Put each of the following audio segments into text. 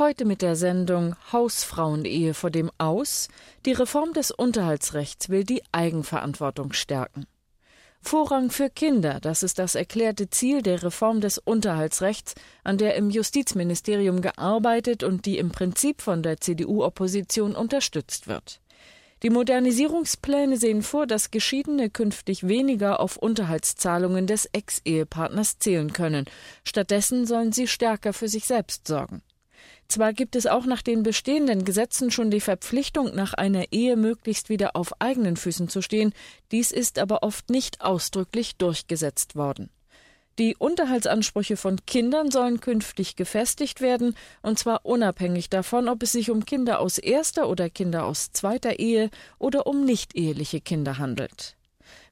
Heute mit der Sendung Hausfrauenehe vor dem Aus. Die Reform des Unterhaltsrechts will die Eigenverantwortung stärken. Vorrang für Kinder, das ist das erklärte Ziel der Reform des Unterhaltsrechts, an der im Justizministerium gearbeitet und die im Prinzip von der CDU-Opposition unterstützt wird. Die Modernisierungspläne sehen vor, dass Geschiedene künftig weniger auf Unterhaltszahlungen des Ex-Ehepartners zählen können. Stattdessen sollen sie stärker für sich selbst sorgen. Zwar gibt es auch nach den bestehenden Gesetzen schon die Verpflichtung, nach einer Ehe möglichst wieder auf eigenen Füßen zu stehen, dies ist aber oft nicht ausdrücklich durchgesetzt worden. Die Unterhaltsansprüche von Kindern sollen künftig gefestigt werden, und zwar unabhängig davon, ob es sich um Kinder aus erster oder Kinder aus zweiter Ehe oder um nichteheliche Kinder handelt.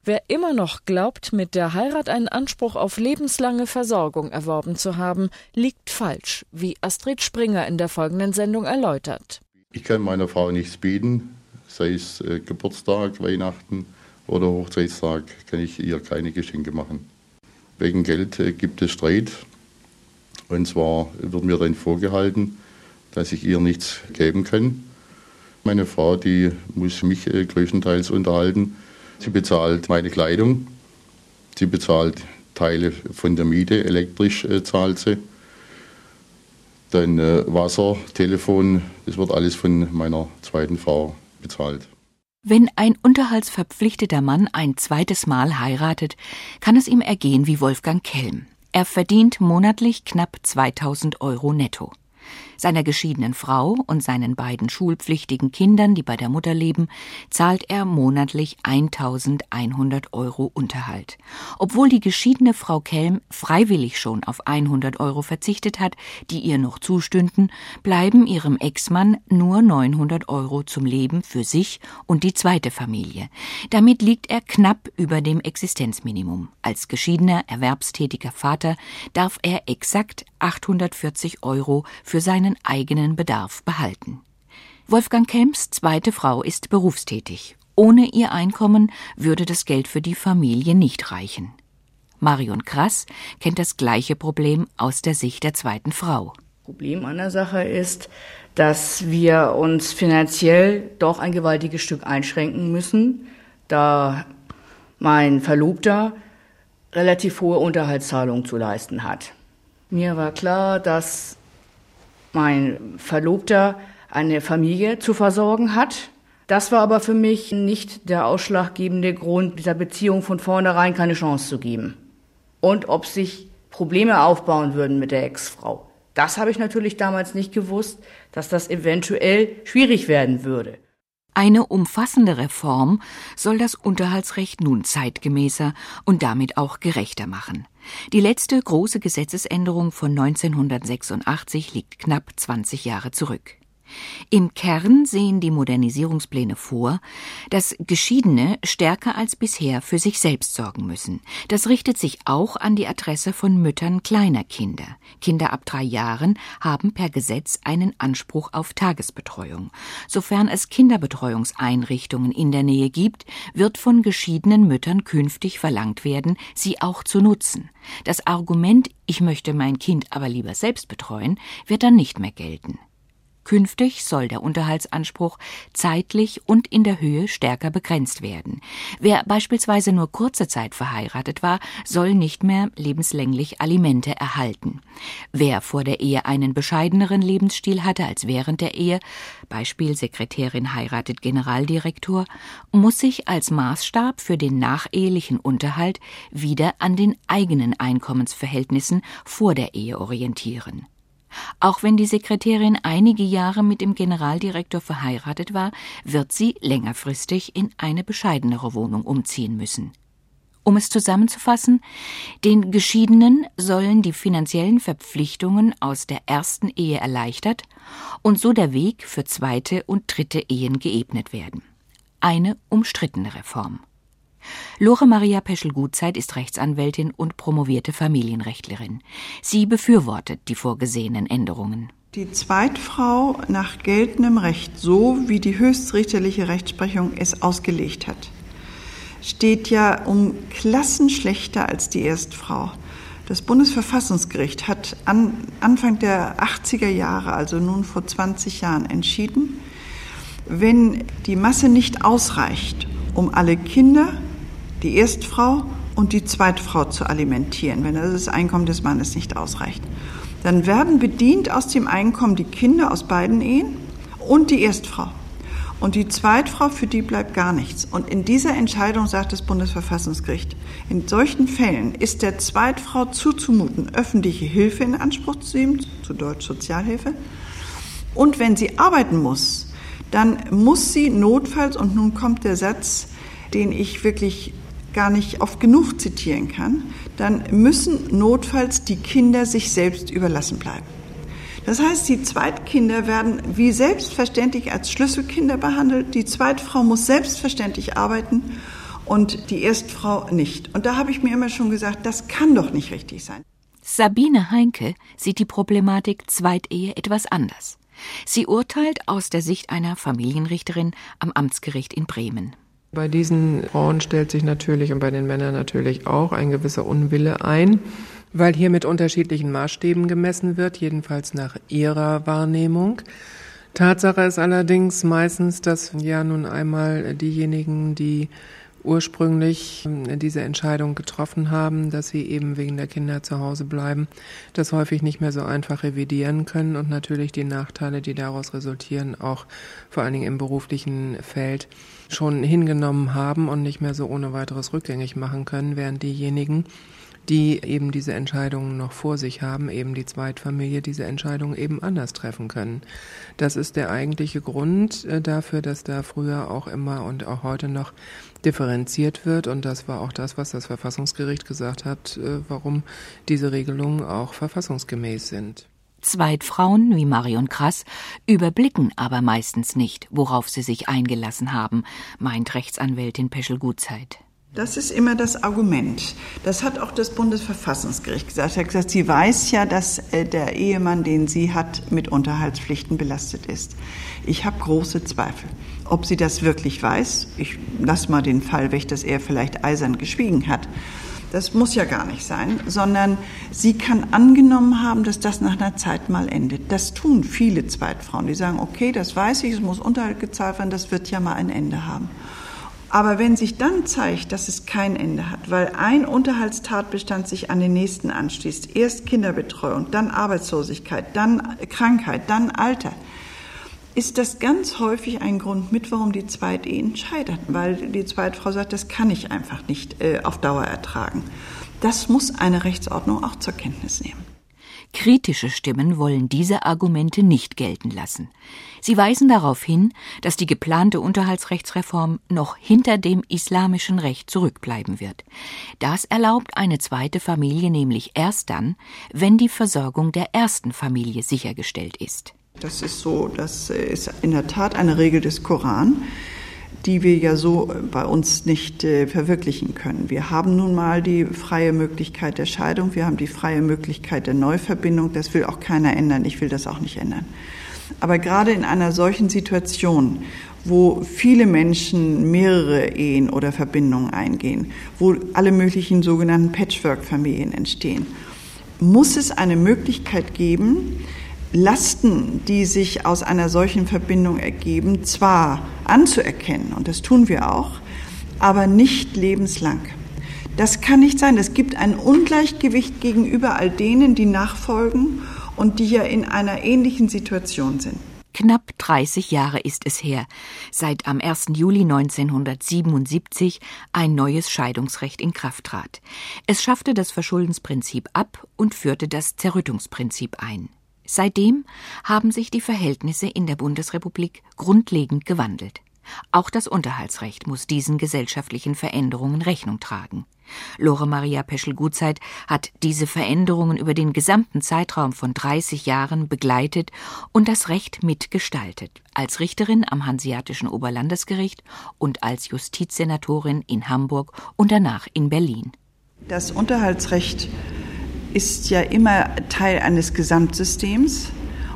Wer immer noch glaubt, mit der Heirat einen Anspruch auf lebenslange Versorgung erworben zu haben, liegt falsch, wie Astrid Springer in der folgenden Sendung erläutert. Ich kann meiner Frau nichts bieten, sei es äh, Geburtstag, Weihnachten oder Hochzeitstag, kann ich ihr keine Geschenke machen. Wegen Geld äh, gibt es Streit. Und zwar wird mir dann vorgehalten, dass ich ihr nichts geben kann. Meine Frau, die muss mich äh, größtenteils unterhalten Sie bezahlt meine Kleidung, sie bezahlt Teile von der Miete, elektrisch äh, zahlt sie. Dann äh, Wasser, Telefon, das wird alles von meiner zweiten Frau bezahlt. Wenn ein unterhaltsverpflichteter Mann ein zweites Mal heiratet, kann es ihm ergehen wie Wolfgang Kelm. Er verdient monatlich knapp 2000 Euro netto. Seiner geschiedenen Frau und seinen beiden schulpflichtigen Kindern, die bei der Mutter leben, zahlt er monatlich 1100 Euro Unterhalt. Obwohl die geschiedene Frau Kelm freiwillig schon auf 100 Euro verzichtet hat, die ihr noch zustünden, bleiben ihrem Ex-Mann nur 900 Euro zum Leben für sich und die zweite Familie. Damit liegt er knapp über dem Existenzminimum. Als geschiedener, erwerbstätiger Vater darf er exakt 840 Euro für seine seinen eigenen Bedarf behalten. Wolfgang Kemps zweite Frau ist berufstätig. Ohne ihr Einkommen würde das Geld für die Familie nicht reichen. Marion Krass kennt das gleiche Problem aus der Sicht der zweiten Frau. Problem an der Sache ist, dass wir uns finanziell doch ein gewaltiges Stück einschränken müssen, da mein Verlobter relativ hohe Unterhaltszahlungen zu leisten hat. Mir war klar, dass mein Verlobter eine Familie zu versorgen hat. Das war aber für mich nicht der ausschlaggebende Grund, dieser Beziehung von vornherein keine Chance zu geben. Und ob sich Probleme aufbauen würden mit der Ex-Frau. Das habe ich natürlich damals nicht gewusst, dass das eventuell schwierig werden würde. Eine umfassende Reform soll das Unterhaltsrecht nun zeitgemäßer und damit auch gerechter machen. Die letzte große Gesetzesänderung von 1986 liegt knapp 20 Jahre zurück. Im Kern sehen die Modernisierungspläne vor, dass Geschiedene stärker als bisher für sich selbst sorgen müssen. Das richtet sich auch an die Adresse von Müttern kleiner Kinder. Kinder ab drei Jahren haben per Gesetz einen Anspruch auf Tagesbetreuung. Sofern es Kinderbetreuungseinrichtungen in der Nähe gibt, wird von geschiedenen Müttern künftig verlangt werden, sie auch zu nutzen. Das Argument, ich möchte mein Kind aber lieber selbst betreuen, wird dann nicht mehr gelten. Künftig soll der Unterhaltsanspruch zeitlich und in der Höhe stärker begrenzt werden. Wer beispielsweise nur kurze Zeit verheiratet war, soll nicht mehr lebenslänglich Alimente erhalten. Wer vor der Ehe einen bescheideneren Lebensstil hatte als während der Ehe, Beispiel Sekretärin heiratet Generaldirektor, muss sich als Maßstab für den nachehelichen Unterhalt wieder an den eigenen Einkommensverhältnissen vor der Ehe orientieren. Auch wenn die Sekretärin einige Jahre mit dem Generaldirektor verheiratet war, wird sie längerfristig in eine bescheidenere Wohnung umziehen müssen. Um es zusammenzufassen, den Geschiedenen sollen die finanziellen Verpflichtungen aus der ersten Ehe erleichtert und so der Weg für zweite und dritte Ehen geebnet werden. Eine umstrittene Reform. Lore Maria Peschel-Gutzeit ist Rechtsanwältin und promovierte Familienrechtlerin. Sie befürwortet die vorgesehenen Änderungen. Die Zweitfrau nach geltendem Recht, so wie die höchstrichterliche Rechtsprechung es ausgelegt hat, steht ja um Klassen schlechter als die Erstfrau. Das Bundesverfassungsgericht hat an, Anfang der 80er Jahre, also nun vor 20 Jahren, entschieden, wenn die Masse nicht ausreicht, um alle Kinder, die Erstfrau und die Zweitfrau zu alimentieren, wenn das Einkommen des Mannes nicht ausreicht, dann werden bedient aus dem Einkommen die Kinder aus beiden Ehen und die Erstfrau. Und die Zweitfrau, für die bleibt gar nichts. Und in dieser Entscheidung sagt das Bundesverfassungsgericht, in solchen Fällen ist der Zweitfrau zuzumuten, öffentliche Hilfe in Anspruch zu nehmen, zu Deutsch Sozialhilfe. Und wenn sie arbeiten muss, dann muss sie notfalls, und nun kommt der Satz, den ich wirklich gar nicht oft genug zitieren kann, dann müssen notfalls die Kinder sich selbst überlassen bleiben. Das heißt, die Zweitkinder werden wie selbstverständlich als Schlüsselkinder behandelt. Die Zweitfrau muss selbstverständlich arbeiten und die Erstfrau nicht. Und da habe ich mir immer schon gesagt, das kann doch nicht richtig sein. Sabine Heinke sieht die Problematik Zweitehe etwas anders. Sie urteilt aus der Sicht einer Familienrichterin am Amtsgericht in Bremen. Bei diesen Frauen stellt sich natürlich und bei den Männern natürlich auch ein gewisser Unwille ein weil hier mit unterschiedlichen Maßstäben gemessen wird, jedenfalls nach ihrer Wahrnehmung. Tatsache ist allerdings meistens, dass ja nun einmal diejenigen, die ursprünglich ähm, diese Entscheidung getroffen haben, dass sie eben wegen der Kinder zu Hause bleiben, das häufig nicht mehr so einfach revidieren können und natürlich die Nachteile, die daraus resultieren, auch vor allen Dingen im beruflichen Feld schon hingenommen haben und nicht mehr so ohne weiteres rückgängig machen können, während diejenigen, die eben diese Entscheidungen noch vor sich haben, eben die Zweitfamilie diese Entscheidungen eben anders treffen können. Das ist der eigentliche Grund äh, dafür, dass da früher auch immer und auch heute noch differenziert wird. Und das war auch das, was das Verfassungsgericht gesagt hat, äh, warum diese Regelungen auch verfassungsgemäß sind. Zweitfrauen wie Marion Krass überblicken aber meistens nicht, worauf sie sich eingelassen haben, meint Rechtsanwältin Peschel Gutzeit. Das ist immer das Argument. Das hat auch das Bundesverfassungsgericht gesagt. Er hat gesagt, sie weiß ja, dass äh, der Ehemann, den sie hat, mit Unterhaltspflichten belastet ist. Ich habe große Zweifel. Ob sie das wirklich weiß, ich lasse mal den Fall weg, dass er vielleicht eisern geschwiegen hat. Das muss ja gar nicht sein, sondern sie kann angenommen haben, dass das nach einer Zeit mal endet. Das tun viele Zweitfrauen. Die sagen, okay, das weiß ich, es muss Unterhalt gezahlt werden, das wird ja mal ein Ende haben. Aber wenn sich dann zeigt, dass es kein Ende hat, weil ein Unterhaltstatbestand sich an den nächsten anschließt, erst Kinderbetreuung, dann Arbeitslosigkeit, dann Krankheit, dann Alter, ist das ganz häufig ein Grund mit, warum die Zweitehen scheitern, weil die Zweitfrau sagt, das kann ich einfach nicht äh, auf Dauer ertragen. Das muss eine Rechtsordnung auch zur Kenntnis nehmen. Kritische Stimmen wollen diese Argumente nicht gelten lassen. Sie weisen darauf hin, dass die geplante Unterhaltsrechtsreform noch hinter dem islamischen Recht zurückbleiben wird. Das erlaubt eine zweite Familie nämlich erst dann, wenn die Versorgung der ersten Familie sichergestellt ist. Das ist so, das ist in der Tat eine Regel des Koran die wir ja so äh, bei uns nicht äh, verwirklichen können. Wir haben nun mal die freie Möglichkeit der Scheidung, wir haben die freie Möglichkeit der Neuverbindung, das will auch keiner ändern, ich will das auch nicht ändern. Aber gerade in einer solchen Situation, wo viele Menschen mehrere Ehen oder Verbindungen eingehen, wo alle möglichen sogenannten Patchwork-Familien entstehen, muss es eine Möglichkeit geben, Lasten, die sich aus einer solchen Verbindung ergeben, zwar anzuerkennen, und das tun wir auch, aber nicht lebenslang. Das kann nicht sein. Es gibt ein Ungleichgewicht gegenüber all denen, die nachfolgen und die ja in einer ähnlichen Situation sind. Knapp 30 Jahre ist es her, seit am 1. Juli 1977 ein neues Scheidungsrecht in Kraft trat. Es schaffte das Verschuldensprinzip ab und führte das Zerrüttungsprinzip ein. Seitdem haben sich die Verhältnisse in der Bundesrepublik grundlegend gewandelt. Auch das Unterhaltsrecht muss diesen gesellschaftlichen Veränderungen Rechnung tragen. Lore Maria Peschel-Gutzeit hat diese Veränderungen über den gesamten Zeitraum von 30 Jahren begleitet und das Recht mitgestaltet, als Richterin am Hanseatischen Oberlandesgericht und als Justizsenatorin in Hamburg und danach in Berlin. Das Unterhaltsrecht ist ja immer Teil eines Gesamtsystems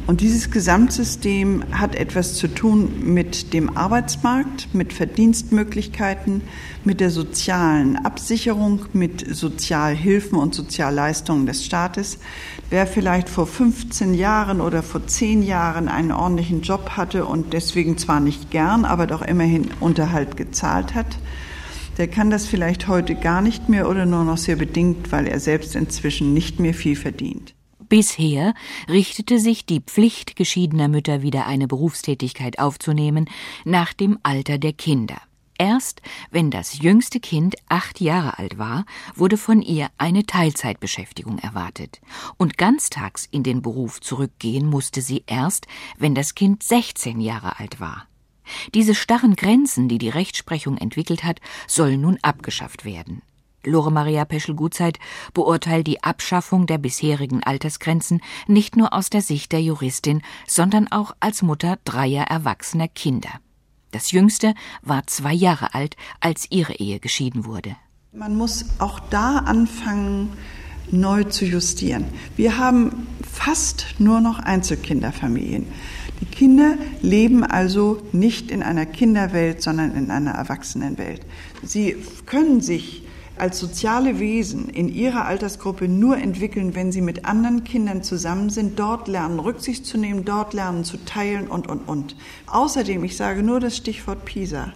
Und dieses Gesamtsystem hat etwas zu tun mit dem Arbeitsmarkt, mit Verdienstmöglichkeiten, mit der sozialen Absicherung, mit Sozialhilfen und Sozialleistungen des Staates. Wer vielleicht vor 15 Jahren oder vor 10 Jahren einen ordentlichen Job hatte und deswegen zwar nicht gern, aber doch immerhin Unterhalt gezahlt hat, der kann das vielleicht heute gar nicht mehr oder nur noch sehr bedingt, weil er selbst inzwischen nicht mehr viel verdient. Bisher richtete sich die Pflicht geschiedener Mütter wieder eine Berufstätigkeit aufzunehmen nach dem Alter der Kinder. Erst wenn das jüngste Kind acht Jahre alt war, wurde von ihr eine Teilzeitbeschäftigung erwartet. Und ganztags in den Beruf zurückgehen musste sie erst, wenn das Kind 16 Jahre alt war. Diese starren Grenzen, die die Rechtsprechung entwickelt hat, sollen nun abgeschafft werden. Lore Maria Peschel-Gutzeit beurteilt die Abschaffung der bisherigen Altersgrenzen nicht nur aus der Sicht der Juristin, sondern auch als Mutter dreier erwachsener Kinder. Das jüngste war zwei Jahre alt, als ihre Ehe geschieden wurde. Man muss auch da anfangen, neu zu justieren. Wir haben fast nur noch Einzelkinderfamilien. Die Kinder leben also nicht in einer Kinderwelt, sondern in einer Erwachsenenwelt. Sie können sich als soziale Wesen in ihrer Altersgruppe nur entwickeln, wenn sie mit anderen Kindern zusammen sind, dort lernen, Rücksicht zu nehmen, dort lernen zu teilen und, und, und. Außerdem, ich sage nur das Stichwort PISA,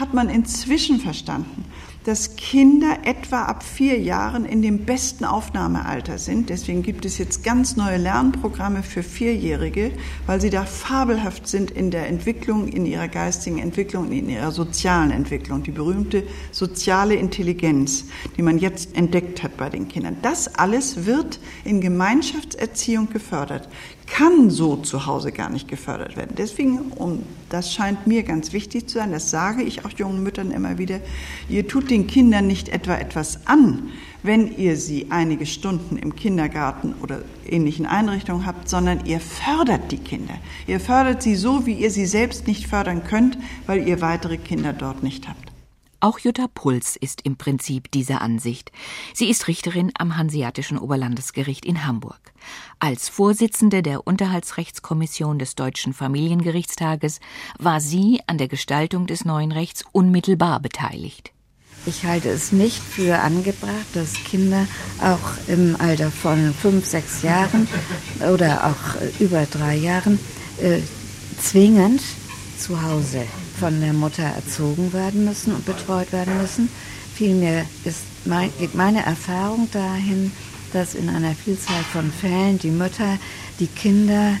hat man inzwischen verstanden, dass Kinder etwa ab vier Jahren in dem besten Aufnahmealter sind. Deswegen gibt es jetzt ganz neue Lernprogramme für Vierjährige, weil sie da fabelhaft sind in der Entwicklung, in ihrer geistigen Entwicklung, in ihrer sozialen Entwicklung. Die berühmte soziale Intelligenz, die man jetzt entdeckt hat bei den Kindern. Das alles wird in Gemeinschaftserziehung gefördert kann so zu Hause gar nicht gefördert werden. Deswegen, um, das scheint mir ganz wichtig zu sein, das sage ich auch jungen Müttern immer wieder, ihr tut den Kindern nicht etwa etwas an, wenn ihr sie einige Stunden im Kindergarten oder ähnlichen Einrichtungen habt, sondern ihr fördert die Kinder. Ihr fördert sie so, wie ihr sie selbst nicht fördern könnt, weil ihr weitere Kinder dort nicht habt. Auch Jutta Puls ist im Prinzip dieser Ansicht. Sie ist Richterin am Hanseatischen Oberlandesgericht in Hamburg. Als Vorsitzende der Unterhaltsrechtskommission des Deutschen Familiengerichtstages war sie an der Gestaltung des neuen Rechts unmittelbar beteiligt. Ich halte es nicht für angebracht, dass Kinder auch im Alter von fünf, sechs Jahren oder auch über drei Jahren äh, zwingend zu Hause von der Mutter erzogen werden müssen und betreut werden müssen. Vielmehr ist mein, geht meine Erfahrung dahin, dass in einer Vielzahl von Fällen die Mütter die Kinder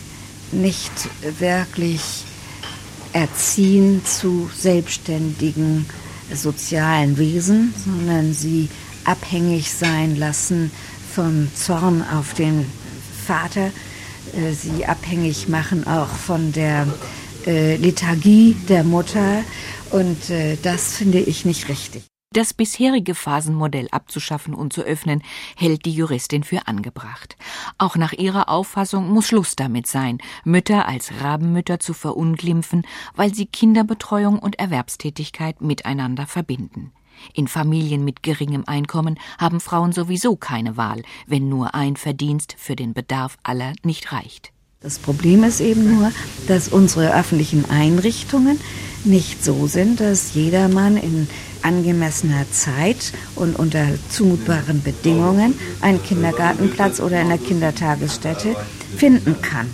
nicht wirklich erziehen zu selbstständigen sozialen Wesen, sondern sie abhängig sein lassen vom Zorn auf den Vater, äh, sie abhängig machen auch von der äh, Lethargie der Mutter und äh, das finde ich nicht richtig. Das bisherige Phasenmodell abzuschaffen und zu öffnen, hält die Juristin für angebracht. Auch nach ihrer Auffassung muss Schluss damit sein, Mütter als Rabenmütter zu verunglimpfen, weil sie Kinderbetreuung und Erwerbstätigkeit miteinander verbinden. In Familien mit geringem Einkommen haben Frauen sowieso keine Wahl, wenn nur ein Verdienst für den Bedarf aller nicht reicht. Das Problem ist eben nur, dass unsere öffentlichen Einrichtungen nicht so sind, dass jedermann in angemessener Zeit und unter zumutbaren Bedingungen einen Kindergartenplatz oder eine Kindertagesstätte finden kann.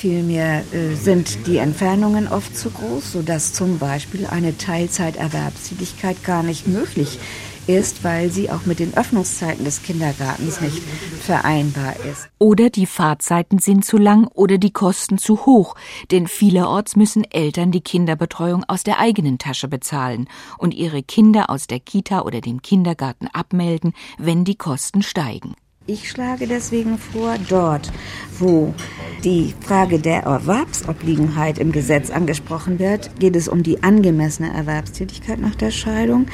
Vielmehr äh, sind die Entfernungen oft zu groß, sodass zum Beispiel eine Teilzeiterwerbstätigkeit gar nicht möglich ist weil sie auch mit den Öffnungszeiten des Kindergartens nicht vereinbar ist. Oder die Fahrzeiten sind zu lang oder die Kosten zu hoch, denn vielerorts müssen Eltern die Kinderbetreuung aus der eigenen Tasche bezahlen und ihre Kinder aus der Kita oder dem Kindergarten abmelden, wenn die Kosten steigen. Ich schlage deswegen vor, dort, wo die Frage der Erwerbsobliegenheit im Gesetz angesprochen wird, geht es um die angemessene Erwerbstätigkeit nach der Scheidung.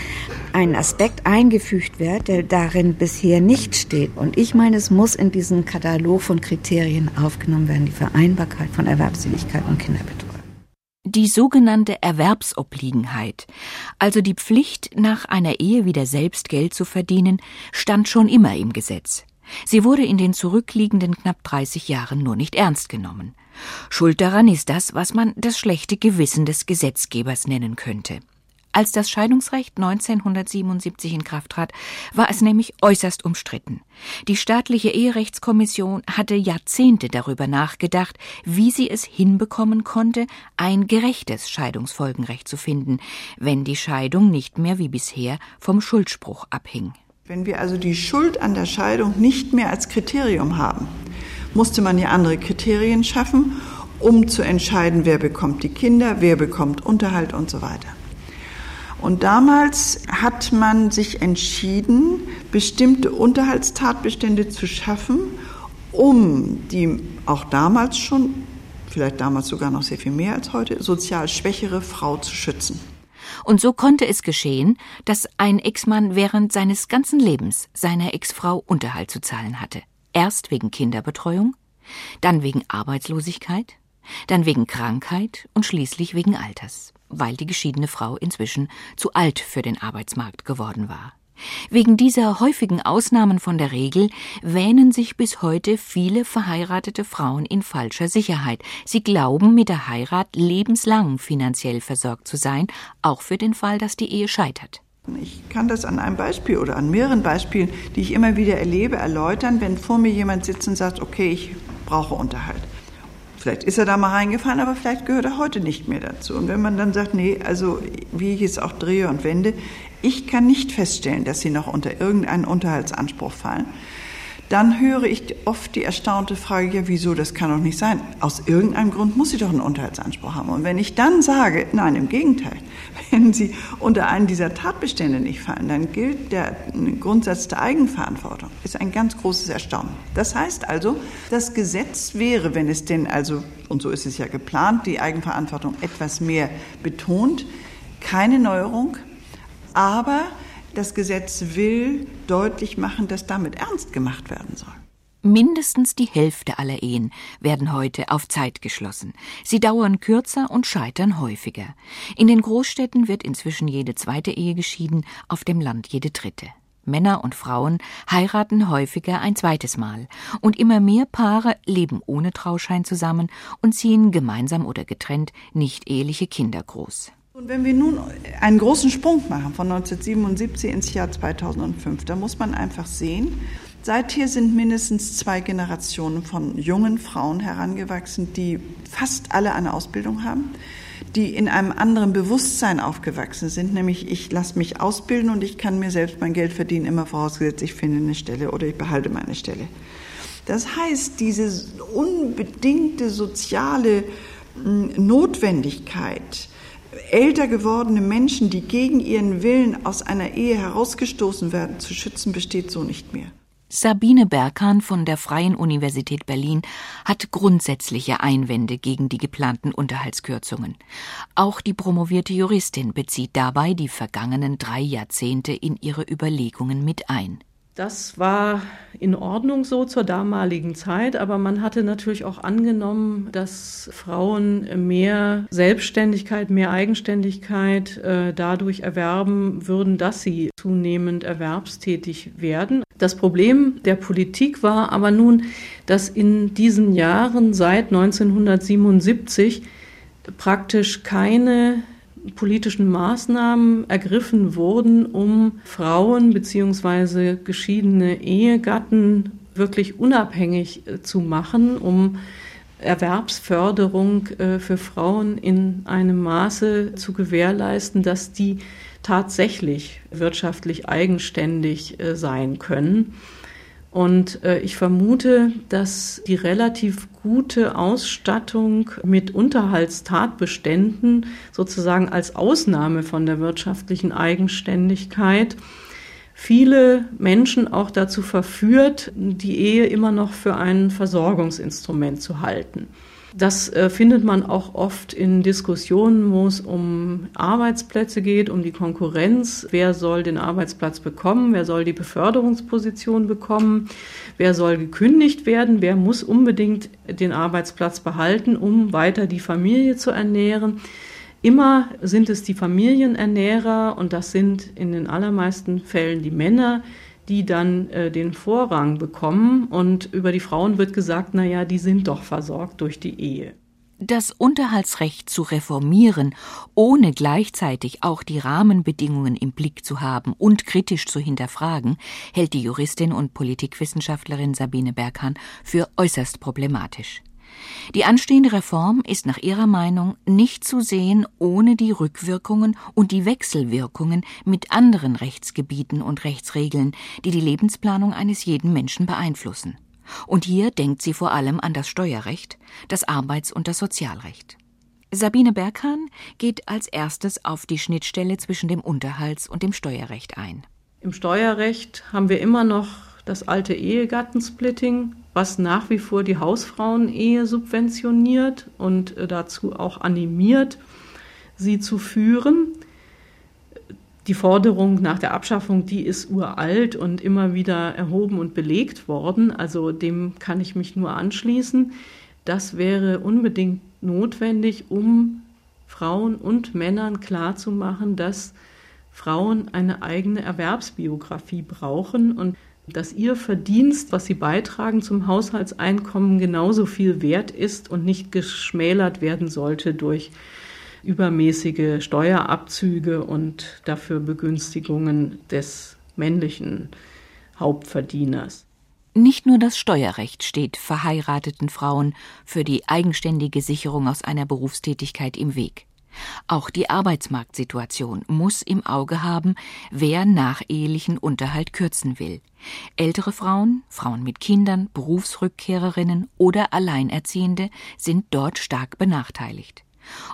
Ein Aspekt eingefügt wird, der darin bisher nicht steht. Und ich meine, es muss in diesen Katalog von Kriterien aufgenommen werden, die Vereinbarkeit von Erwerbstätigkeit und Kinderbetreuung. Die sogenannte Erwerbsobliegenheit, also die Pflicht, nach einer Ehe wieder selbst Geld zu verdienen, stand schon immer im Gesetz. Sie wurde in den zurückliegenden knapp 30 Jahren nur nicht ernst genommen. Schuld daran ist das, was man das schlechte Gewissen des Gesetzgebers nennen könnte. Als das Scheidungsrecht 1977 in Kraft trat, war es nämlich äußerst umstritten. Die staatliche Eherechtskommission hatte Jahrzehnte darüber nachgedacht, wie sie es hinbekommen konnte, ein gerechtes Scheidungsfolgenrecht zu finden, wenn die Scheidung nicht mehr wie bisher vom Schuldspruch abhing. Wenn wir also die Schuld an der Scheidung nicht mehr als Kriterium haben, musste man ja andere Kriterien schaffen, um zu entscheiden, wer bekommt die Kinder, wer bekommt Unterhalt und so weiter. Und damals hat man sich entschieden, bestimmte Unterhaltstatbestände zu schaffen, um die auch damals schon, vielleicht damals sogar noch sehr viel mehr als heute, sozial schwächere Frau zu schützen. Und so konnte es geschehen, dass ein Ex-Mann während seines ganzen Lebens seiner Ex-Frau Unterhalt zu zahlen hatte. Erst wegen Kinderbetreuung, dann wegen Arbeitslosigkeit, dann wegen Krankheit und schließlich wegen Alters weil die geschiedene Frau inzwischen zu alt für den Arbeitsmarkt geworden war. Wegen dieser häufigen Ausnahmen von der Regel wähnen sich bis heute viele verheiratete Frauen in falscher Sicherheit. Sie glauben, mit der Heirat lebenslang finanziell versorgt zu sein, auch für den Fall, dass die Ehe scheitert. Ich kann das an einem Beispiel oder an mehreren Beispielen, die ich immer wieder erlebe, erläutern, wenn vor mir jemand sitzt und sagt, okay, ich brauche Unterhalt. Vielleicht ist er da mal reingefallen, aber vielleicht gehört er heute nicht mehr dazu. Und wenn man dann sagt, nee, also wie ich es auch drehe und wende, ich kann nicht feststellen, dass sie noch unter irgendeinen Unterhaltsanspruch fallen, dann höre ich oft die erstaunte Frage, ja, wieso, das kann doch nicht sein. Aus irgendeinem Grund muss sie doch einen Unterhaltsanspruch haben. Und wenn ich dann sage, nein, im Gegenteil, wenn sie unter einen dieser Tatbestände nicht fallen, dann gilt der Grundsatz der Eigenverantwortung. Ist ein ganz großes Erstaunen. Das heißt also, das Gesetz wäre, wenn es denn also, und so ist es ja geplant, die Eigenverantwortung etwas mehr betont, keine Neuerung, aber das Gesetz will deutlich machen, dass damit ernst gemacht werden soll. Mindestens die Hälfte aller Ehen werden heute auf Zeit geschlossen. Sie dauern kürzer und scheitern häufiger. In den Großstädten wird inzwischen jede zweite Ehe geschieden, auf dem Land jede dritte. Männer und Frauen heiraten häufiger ein zweites Mal, und immer mehr Paare leben ohne Trauschein zusammen und ziehen gemeinsam oder getrennt nicht eheliche Kinder groß. Und wenn wir nun einen großen Sprung machen von 1977 ins Jahr 2005, da muss man einfach sehen, seither sind mindestens zwei Generationen von jungen Frauen herangewachsen, die fast alle eine Ausbildung haben, die in einem anderen Bewusstsein aufgewachsen sind, nämlich ich lasse mich ausbilden und ich kann mir selbst mein Geld verdienen, immer vorausgesetzt, ich finde eine Stelle oder ich behalte meine Stelle. Das heißt, diese unbedingte soziale hm, Notwendigkeit, älter gewordene Menschen, die gegen ihren Willen aus einer Ehe herausgestoßen werden, zu schützen, besteht so nicht mehr. Sabine Berkan von der Freien Universität Berlin hat grundsätzliche Einwände gegen die geplanten Unterhaltskürzungen. Auch die promovierte Juristin bezieht dabei die vergangenen drei Jahrzehnte in ihre Überlegungen mit ein. Das war in Ordnung so zur damaligen Zeit, aber man hatte natürlich auch angenommen, dass Frauen mehr Selbstständigkeit, mehr Eigenständigkeit äh, dadurch erwerben würden, dass sie zunehmend erwerbstätig werden. Das Problem der Politik war aber nun, dass in diesen Jahren seit 1977 praktisch keine politischen Maßnahmen ergriffen wurden, um Frauen bzw. geschiedene Ehegatten wirklich unabhängig äh, zu machen, um Erwerbsförderung äh, für Frauen in einem Maße zu gewährleisten, dass die tatsächlich wirtschaftlich eigenständig äh, sein können. Und äh, ich vermute, dass die relativ gute Ausstattung mit Unterhaltstatbeständen sozusagen als Ausnahme von der wirtschaftlichen Eigenständigkeit viele Menschen auch dazu verführt, die Ehe immer noch für ein Versorgungsinstrument zu halten. Das äh, findet man auch oft in Diskussionen, wo es um Arbeitsplätze geht, um die Konkurrenz. Wer soll den Arbeitsplatz bekommen? Wer soll die Beförderungsposition bekommen? Wer soll gekündigt werden? Wer muss unbedingt den Arbeitsplatz behalten, um weiter die Familie zu ernähren? Immer sind es die Familienernährer und das sind in den allermeisten Fällen die Männer, die dann äh, den Vorrang bekommen und über die Frauen wird gesagt, na ja, die sind doch versorgt durch die Ehe. Das Unterhaltsrecht zu reformieren, ohne gleichzeitig auch die Rahmenbedingungen im Blick zu haben und kritisch zu hinterfragen, hält die Juristin und Politikwissenschaftlerin Sabine Berghahn für äußerst problematisch. Die anstehende Reform ist nach ihrer Meinung nicht zu sehen ohne die Rückwirkungen und die Wechselwirkungen mit anderen Rechtsgebieten und Rechtsregeln, die die Lebensplanung eines jeden Menschen beeinflussen. Und hier denkt sie vor allem an das Steuerrecht, das Arbeits- und das Sozialrecht. Sabine Berghahn geht als erstes auf die Schnittstelle zwischen dem Unterhalts- und dem Steuerrecht ein. Im Steuerrecht haben wir immer noch das alte Ehegattensplitting, was nach wie vor die Hausfrauenehe subventioniert und äh, dazu auch animiert, sie zu führen die Forderung nach der Abschaffung, die ist uralt und immer wieder erhoben und belegt worden. Also dem kann ich mich nur anschließen. Das wäre unbedingt notwendig, um Frauen und Männern klarzumachen, dass Frauen eine eigene Erwerbsbiografie brauchen und dass ihr Verdienst, was sie beitragen zum Haushaltseinkommen, genauso viel wert ist und nicht geschmälert werden sollte durch übermäßige Steuerabzüge und dafür Begünstigungen des männlichen Hauptverdieners. Nicht nur das Steuerrecht steht verheirateten Frauen für die eigenständige Sicherung aus einer Berufstätigkeit im Weg. Auch die Arbeitsmarktsituation muss im Auge haben, wer nachehelichen Unterhalt kürzen will. Ältere Frauen, Frauen mit Kindern, Berufsrückkehrerinnen oder Alleinerziehende sind dort stark benachteiligt.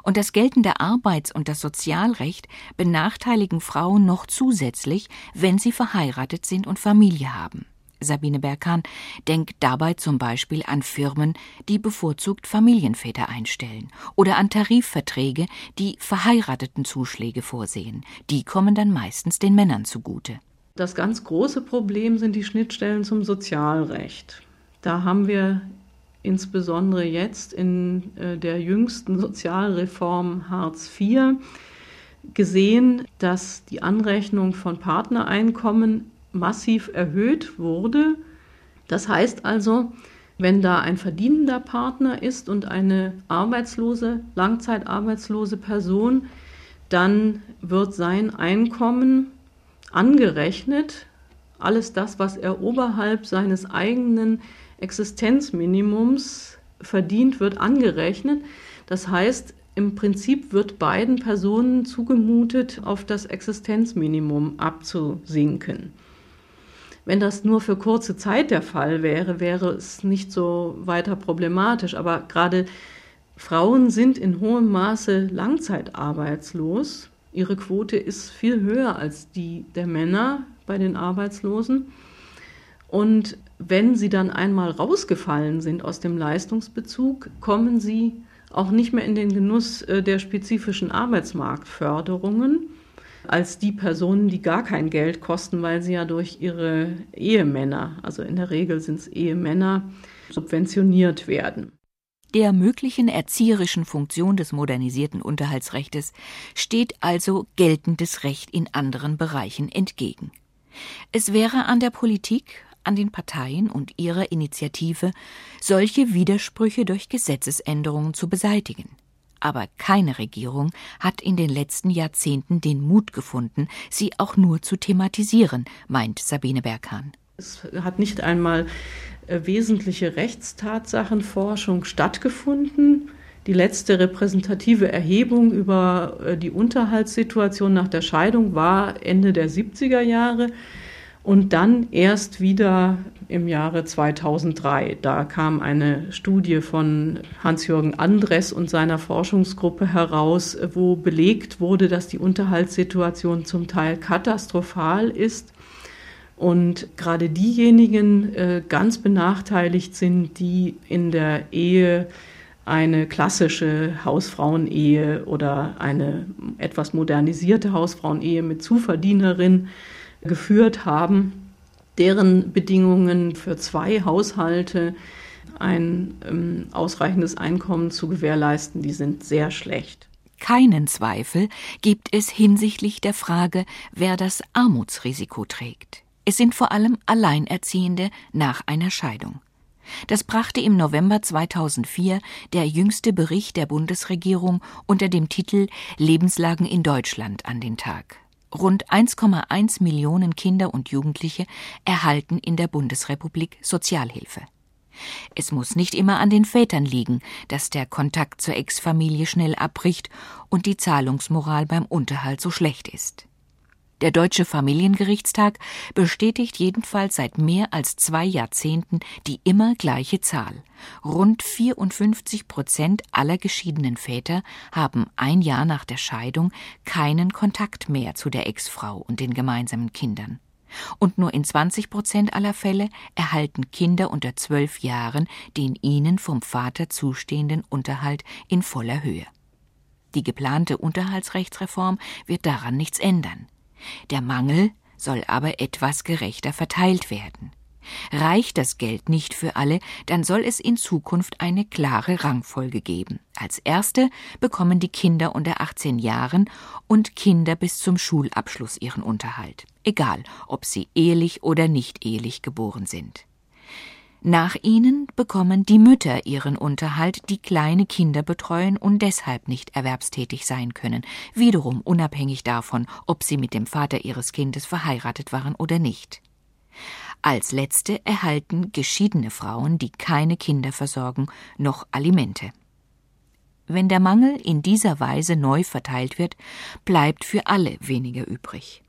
Und das geltende Arbeits- und das Sozialrecht benachteiligen Frauen noch zusätzlich, wenn sie verheiratet sind und Familie haben. Sabine Berghahn denkt dabei zum Beispiel an Firmen, die bevorzugt Familienväter einstellen oder an Tarifverträge, die verheirateten Zuschläge vorsehen. Die kommen dann meistens den Männern zugute. Das ganz große Problem sind die Schnittstellen zum Sozialrecht. Da haben wir insbesondere jetzt in äh, der jüngsten Sozialreform Hartz IV gesehen, dass die Anrechnung von Partnereinkommen massiv erhöht wurde. Das heißt also, wenn da ein verdienender Partner ist und eine arbeitslose, langzeitarbeitslose Person, dann wird sein Einkommen angerechnet, alles das, was er oberhalb seines eigenen Existenzminimums verdient, wird angerechnet. Das heißt, im Prinzip wird beiden Personen zugemutet, auf das Existenzminimum abzusinken. Wenn das nur für kurze Zeit der Fall wäre, wäre es nicht so weiter problematisch. Aber gerade Frauen sind in hohem Maße langzeitarbeitslos. Ihre Quote ist viel höher als die der Männer bei den Arbeitslosen. Und wenn sie dann einmal rausgefallen sind aus dem Leistungsbezug, kommen sie auch nicht mehr in den Genuss äh, der spezifischen Arbeitsmarktförderungen als die Personen, die gar kein Geld kosten, weil sie ja durch ihre Ehemänner, also in der Regel sind es Ehemänner, subventioniert werden. Der möglichen erzieherischen Funktion des modernisierten Unterhaltsrechtes steht also geltendes Recht in anderen Bereichen entgegen. Es wäre an der Politik, an den Parteien und ihrer Initiative, solche Widersprüche durch Gesetzesänderungen zu beseitigen. Aber keine Regierung hat in den letzten Jahrzehnten den Mut gefunden, sie auch nur zu thematisieren, meint Sabine Berghahn. Es hat nicht einmal äh, wesentliche Rechtstatsachenforschung stattgefunden. Die letzte repräsentative Erhebung über äh, die Unterhaltssituation nach der Scheidung war Ende der 70er Jahre und dann erst wieder im Jahre 2003. Da kam eine Studie von Hans-Jürgen Andres und seiner Forschungsgruppe heraus, wo belegt wurde, dass die Unterhaltssituation zum Teil katastrophal ist und gerade diejenigen äh, ganz benachteiligt sind, die in der Ehe eine klassische Hausfrauenehe oder eine etwas modernisierte Hausfrauenehe mit Zuverdienerin geführt haben, deren Bedingungen für zwei Haushalte ein ähm, ausreichendes Einkommen zu gewährleisten, die sind sehr schlecht. Keinen Zweifel gibt es hinsichtlich der Frage, wer das Armutsrisiko trägt. Es sind vor allem Alleinerziehende nach einer Scheidung. Das brachte im November 2004 der jüngste Bericht der Bundesregierung unter dem Titel Lebenslagen in Deutschland an den Tag. Rund 1,1 Millionen Kinder und Jugendliche erhalten in der Bundesrepublik Sozialhilfe. Es muss nicht immer an den Vätern liegen, dass der Kontakt zur Ex-Familie schnell abbricht und die Zahlungsmoral beim Unterhalt so schlecht ist. Der Deutsche Familiengerichtstag bestätigt jedenfalls seit mehr als zwei Jahrzehnten die immer gleiche Zahl. Rund 54 Prozent aller geschiedenen Väter haben ein Jahr nach der Scheidung keinen Kontakt mehr zu der Ex-Frau und den gemeinsamen Kindern. Und nur in 20 Prozent aller Fälle erhalten Kinder unter zwölf Jahren den ihnen vom Vater zustehenden Unterhalt in voller Höhe. Die geplante Unterhaltsrechtsreform wird daran nichts ändern. Der Mangel soll aber etwas gerechter verteilt werden. Reicht das Geld nicht für alle, dann soll es in Zukunft eine klare Rangfolge geben. Als erste bekommen die Kinder unter 18 Jahren und Kinder bis zum Schulabschluss ihren Unterhalt, egal ob sie ehelich oder nicht ehelich geboren sind. Nach ihnen bekommen die Mütter ihren Unterhalt, die kleine Kinder betreuen und deshalb nicht erwerbstätig sein können, wiederum unabhängig davon, ob sie mit dem Vater ihres Kindes verheiratet waren oder nicht. Als letzte erhalten geschiedene Frauen, die keine Kinder versorgen, noch Alimente. Wenn der Mangel in dieser Weise neu verteilt wird, bleibt für alle weniger übrig.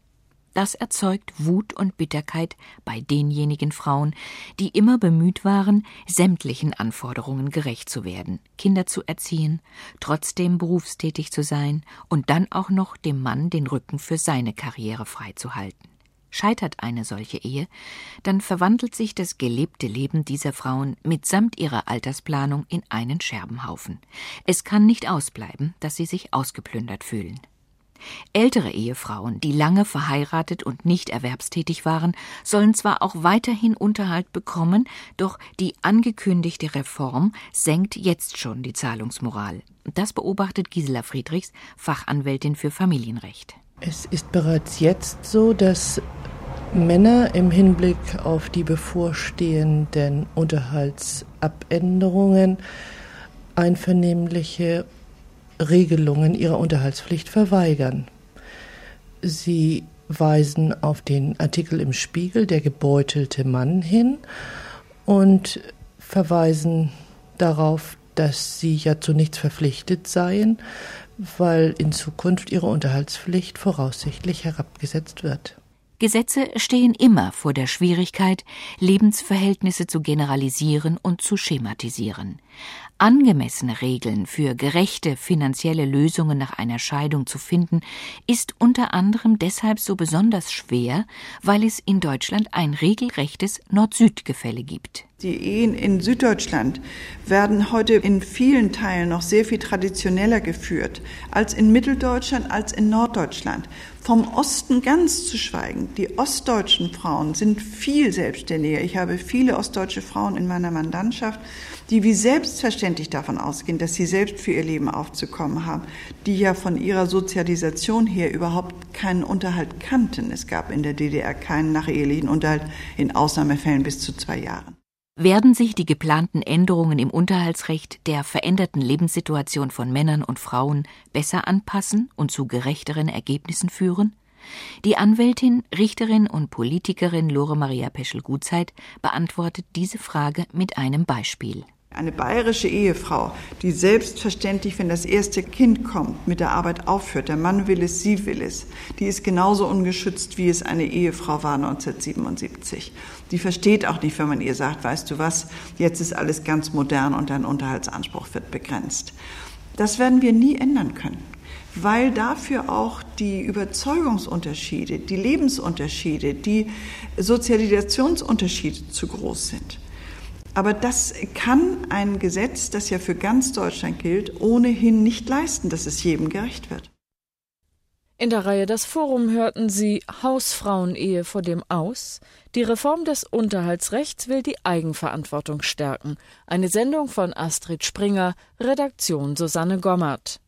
Das erzeugt Wut und Bitterkeit bei denjenigen Frauen, die immer bemüht waren, sämtlichen Anforderungen gerecht zu werden, Kinder zu erziehen, trotzdem berufstätig zu sein und dann auch noch dem Mann den Rücken für seine Karriere freizuhalten. Scheitert eine solche Ehe, dann verwandelt sich das gelebte Leben dieser Frauen mitsamt ihrer Altersplanung in einen Scherbenhaufen. Es kann nicht ausbleiben, dass sie sich ausgeplündert fühlen. Ältere Ehefrauen, die lange verheiratet und nicht erwerbstätig waren, sollen zwar auch weiterhin Unterhalt bekommen, doch die angekündigte Reform senkt jetzt schon die Zahlungsmoral. Das beobachtet Gisela Friedrichs, Fachanwältin für Familienrecht. Es ist bereits jetzt so, dass Männer im Hinblick auf die bevorstehenden Unterhaltsabänderungen einvernehmliche Regelungen ihrer Unterhaltspflicht verweigern. Sie weisen auf den Artikel im Spiegel Der gebeutelte Mann hin und verweisen darauf, dass sie ja zu nichts verpflichtet seien, weil in Zukunft ihre Unterhaltspflicht voraussichtlich herabgesetzt wird. Gesetze stehen immer vor der Schwierigkeit, Lebensverhältnisse zu generalisieren und zu schematisieren. Angemessene Regeln für gerechte finanzielle Lösungen nach einer Scheidung zu finden, ist unter anderem deshalb so besonders schwer, weil es in Deutschland ein regelrechtes Nord-Süd-Gefälle gibt. Die Ehen in Süddeutschland werden heute in vielen Teilen noch sehr viel traditioneller geführt als in Mitteldeutschland, als in Norddeutschland. Vom Osten ganz zu schweigen. Die ostdeutschen Frauen sind viel selbstständiger. Ich habe viele ostdeutsche Frauen in meiner Mandantschaft, die wie selbstverständlich davon ausgehen, dass sie selbst für ihr Leben aufzukommen haben, die ja von ihrer Sozialisation her überhaupt keinen Unterhalt kannten. Es gab in der DDR keinen nachehelichen Unterhalt, in Ausnahmefällen bis zu zwei Jahren. Werden sich die geplanten Änderungen im Unterhaltsrecht der veränderten Lebenssituation von Männern und Frauen besser anpassen und zu gerechteren Ergebnissen führen? Die Anwältin, Richterin und Politikerin Lore Maria Peschel-Gutzeit beantwortet diese Frage mit einem Beispiel. Eine bayerische Ehefrau, die selbstverständlich, wenn das erste Kind kommt, mit der Arbeit aufhört, der Mann will es, sie will es, die ist genauso ungeschützt, wie es eine Ehefrau war 1977. Die versteht auch nicht, wenn man ihr sagt, weißt du was, jetzt ist alles ganz modern und dein Unterhaltsanspruch wird begrenzt. Das werden wir nie ändern können weil dafür auch die Überzeugungsunterschiede, die Lebensunterschiede, die Sozialisationsunterschiede zu groß sind. Aber das kann ein Gesetz, das ja für ganz Deutschland gilt, ohnehin nicht leisten, dass es jedem gerecht wird. In der Reihe Das Forum hörten Sie Hausfrauenehe vor dem Aus. Die Reform des Unterhaltsrechts will die Eigenverantwortung stärken. Eine Sendung von Astrid Springer, Redaktion Susanne Gommert.